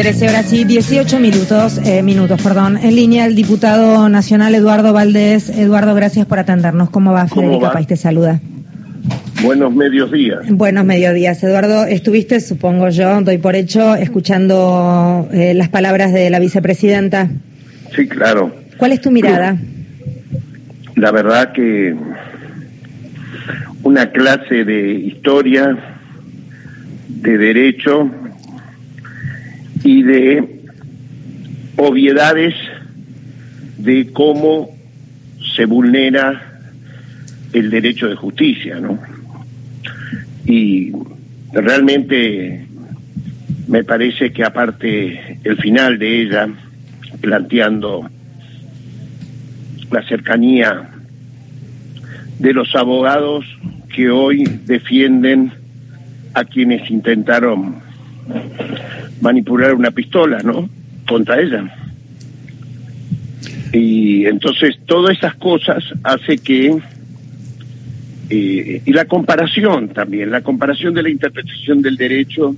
13 horas y 18 minutos, eh, minutos, perdón. En línea el diputado nacional Eduardo Valdés. Eduardo, gracias por atendernos. ¿Cómo va? Federica País te saluda. Buenos mediodías. Buenos mediodías. Eduardo, estuviste, supongo yo, doy por hecho, escuchando eh, las palabras de la vicepresidenta. Sí, claro. ¿Cuál es tu mirada? La verdad que una clase de historia, de derecho, y de obviedades de cómo se vulnera el derecho de justicia, ¿no? Y realmente me parece que aparte el final de ella, planteando la cercanía de los abogados que hoy defienden a quienes intentaron manipular una pistola, ¿no? Contra ella. Y entonces todas esas cosas hace que eh, y la comparación también, la comparación de la interpretación del derecho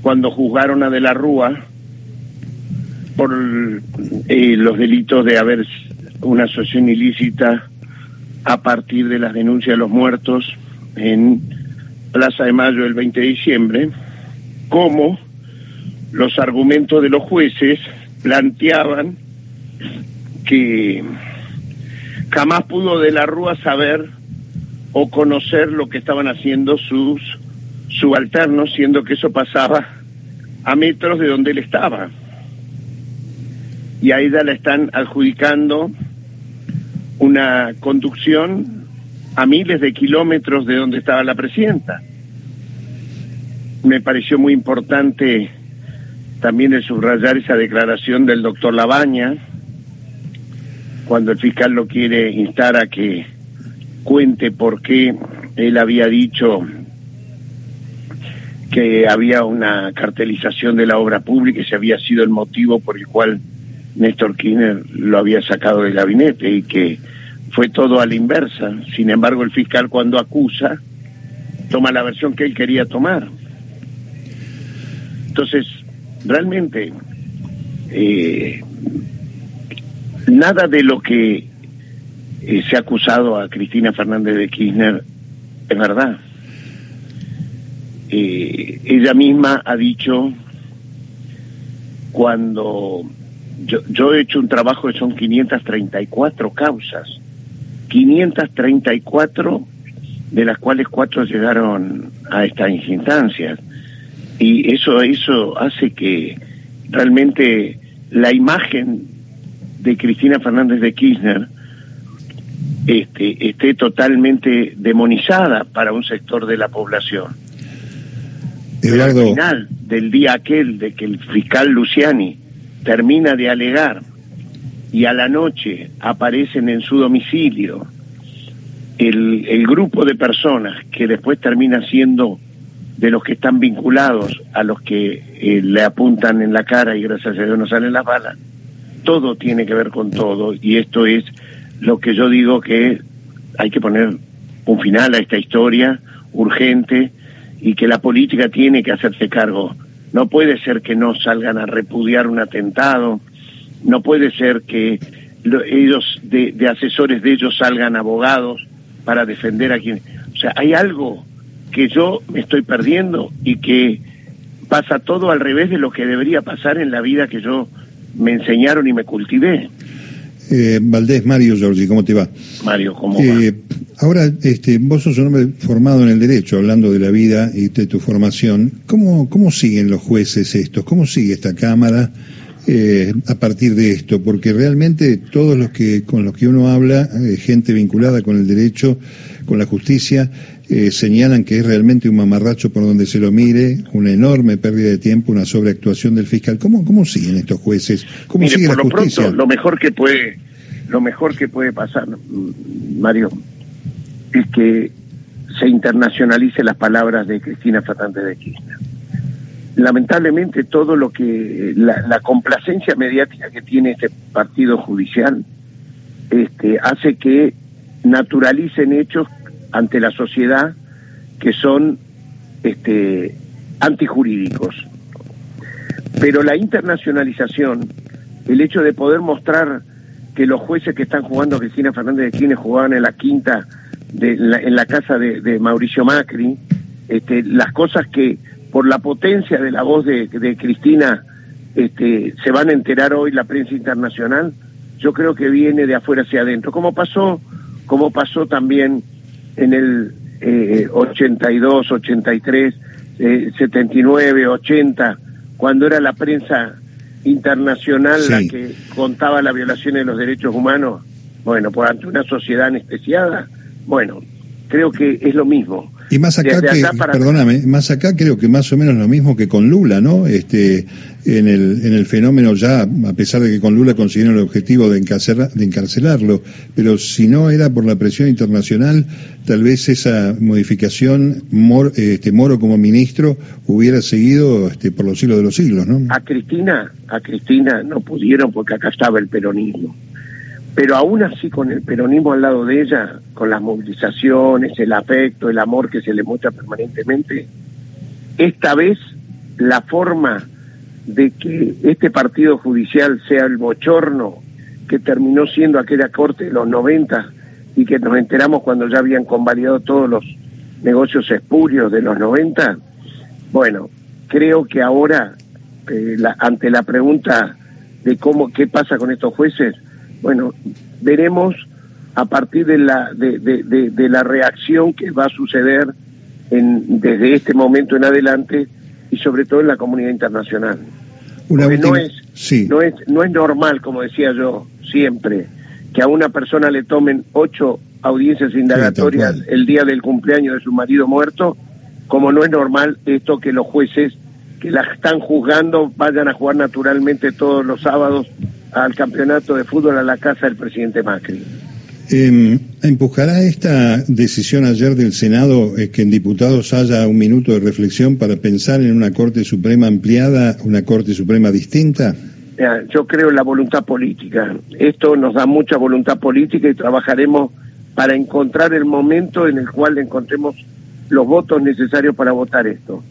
cuando juzgaron a De la Rúa por eh, los delitos de haber una asociación ilícita a partir de las denuncias de los muertos en Plaza de Mayo el 20 de diciembre, como los argumentos de los jueces planteaban que jamás pudo de la Rúa saber o conocer lo que estaban haciendo sus subalternos, siendo que eso pasaba a metros de donde él estaba. Y a ella la están adjudicando una conducción a miles de kilómetros de donde estaba la presidenta. Me pareció muy importante también el subrayar esa declaración del doctor Labaña, cuando el fiscal lo quiere instar a que cuente por qué él había dicho que había una cartelización de la obra pública y ese había sido el motivo por el cual Néstor Kirchner lo había sacado del gabinete y que fue todo a la inversa. Sin embargo, el fiscal cuando acusa toma la versión que él quería tomar. Entonces, realmente eh, nada de lo que eh, se ha acusado a Cristina Fernández de Kirchner es verdad. Eh, ella misma ha dicho cuando yo, yo he hecho un trabajo que son 534 causas, 534 de las cuales cuatro llegaron a estas instancias y eso eso hace que realmente la imagen de Cristina Fernández de Kirchner este, esté totalmente demonizada para un sector de la población. Pero al final del día aquel de que el fiscal Luciani termina de alegar y a la noche aparecen en su domicilio el, el grupo de personas que después termina siendo de los que están vinculados a los que eh, le apuntan en la cara y gracias a Dios no salen las balas, todo tiene que ver con todo y esto es lo que yo digo que hay que poner un final a esta historia urgente y que la política tiene que hacerse cargo. No puede ser que no salgan a repudiar un atentado, no puede ser que ellos, de, de asesores de ellos, salgan abogados para defender a quien... O sea, hay algo que yo me estoy perdiendo y que pasa todo al revés de lo que debería pasar en la vida que yo me enseñaron y me cultivé. Eh, Valdés, Mario Giorgi, ¿cómo te va? Mario, ¿cómo eh, va? Ahora, este, vos sos un hombre formado en el derecho, hablando de la vida y de tu formación. ¿Cómo, cómo siguen los jueces estos? ¿Cómo sigue esta Cámara eh, a partir de esto? Porque realmente todos los que con los que uno habla, eh, gente vinculada con el derecho, con la justicia, eh, señalan que es realmente un mamarracho por donde se lo mire, una enorme pérdida de tiempo, una sobreactuación del fiscal. ¿Cómo, cómo siguen estos jueces? ¿Cómo sigue la justicia? lo mejor que puede, lo mejor que puede pasar, Mario, es que se internacionalice las palabras de Cristina Fernández de Kirchner. Lamentablemente todo lo que la, la complacencia mediática que tiene este partido judicial este, hace que naturalicen hechos ante la sociedad que son este, antijurídicos. Pero la internacionalización, el hecho de poder mostrar que los jueces que están jugando Cristina Fernández de Kirchner jugaban en la quinta, de, en la casa de, Mauricio Macri, este, las cosas que por la potencia de la voz de, de Cristina este, se van a enterar hoy la prensa internacional, yo creo que viene de afuera hacia adentro, como pasó, como pasó también en el eh, 82, 83, eh, 79, 80, cuando era la prensa internacional la que contaba la violación de los derechos humanos, bueno, por ante una sociedad anestesiada, bueno, creo que es lo mismo. Y más acá, que, perdóname, más acá creo que más o menos lo mismo que con Lula, ¿no? Este, en el, en el fenómeno ya, a pesar de que con Lula consiguieron el objetivo de, de encarcelarlo, pero si no era por la presión internacional, tal vez esa modificación, este, Moro como ministro, hubiera seguido este, por los siglos de los siglos, ¿no? A Cristina, a Cristina no pudieron porque acá estaba el peronismo pero aún así con el peronismo al lado de ella, con las movilizaciones, el afecto, el amor que se le muestra permanentemente, esta vez la forma de que este partido judicial sea el bochorno que terminó siendo aquella corte de los 90 y que nos enteramos cuando ya habían convalidado todos los negocios espurios de los 90, bueno, creo que ahora, eh, ante la pregunta de cómo qué pasa con estos jueces, bueno, veremos a partir de la, de, de, la reacción que va a suceder en, desde este momento en adelante y sobre todo en la comunidad internacional. no es, no es, no es normal, como decía yo siempre, que a una persona le tomen ocho audiencias indagatorias el día del cumpleaños de su marido muerto, como no es normal esto que los jueces que la están juzgando vayan a jugar naturalmente todos los sábados al campeonato de fútbol a la casa del presidente Macri. Eh, ¿Empujará esta decisión ayer del Senado eh, que en diputados haya un minuto de reflexión para pensar en una Corte Suprema ampliada, una Corte Suprema distinta? yo creo en la voluntad política. Esto nos da mucha voluntad política y trabajaremos para encontrar el momento en el cual encontremos los votos necesarios para votar esto.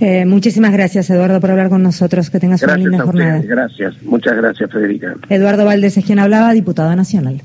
Eh, muchísimas gracias, Eduardo, por hablar con nosotros. Que tengas una linda jornada. Gracias, muchas gracias, Federica. Eduardo Valdés es quien hablaba, diputado nacional.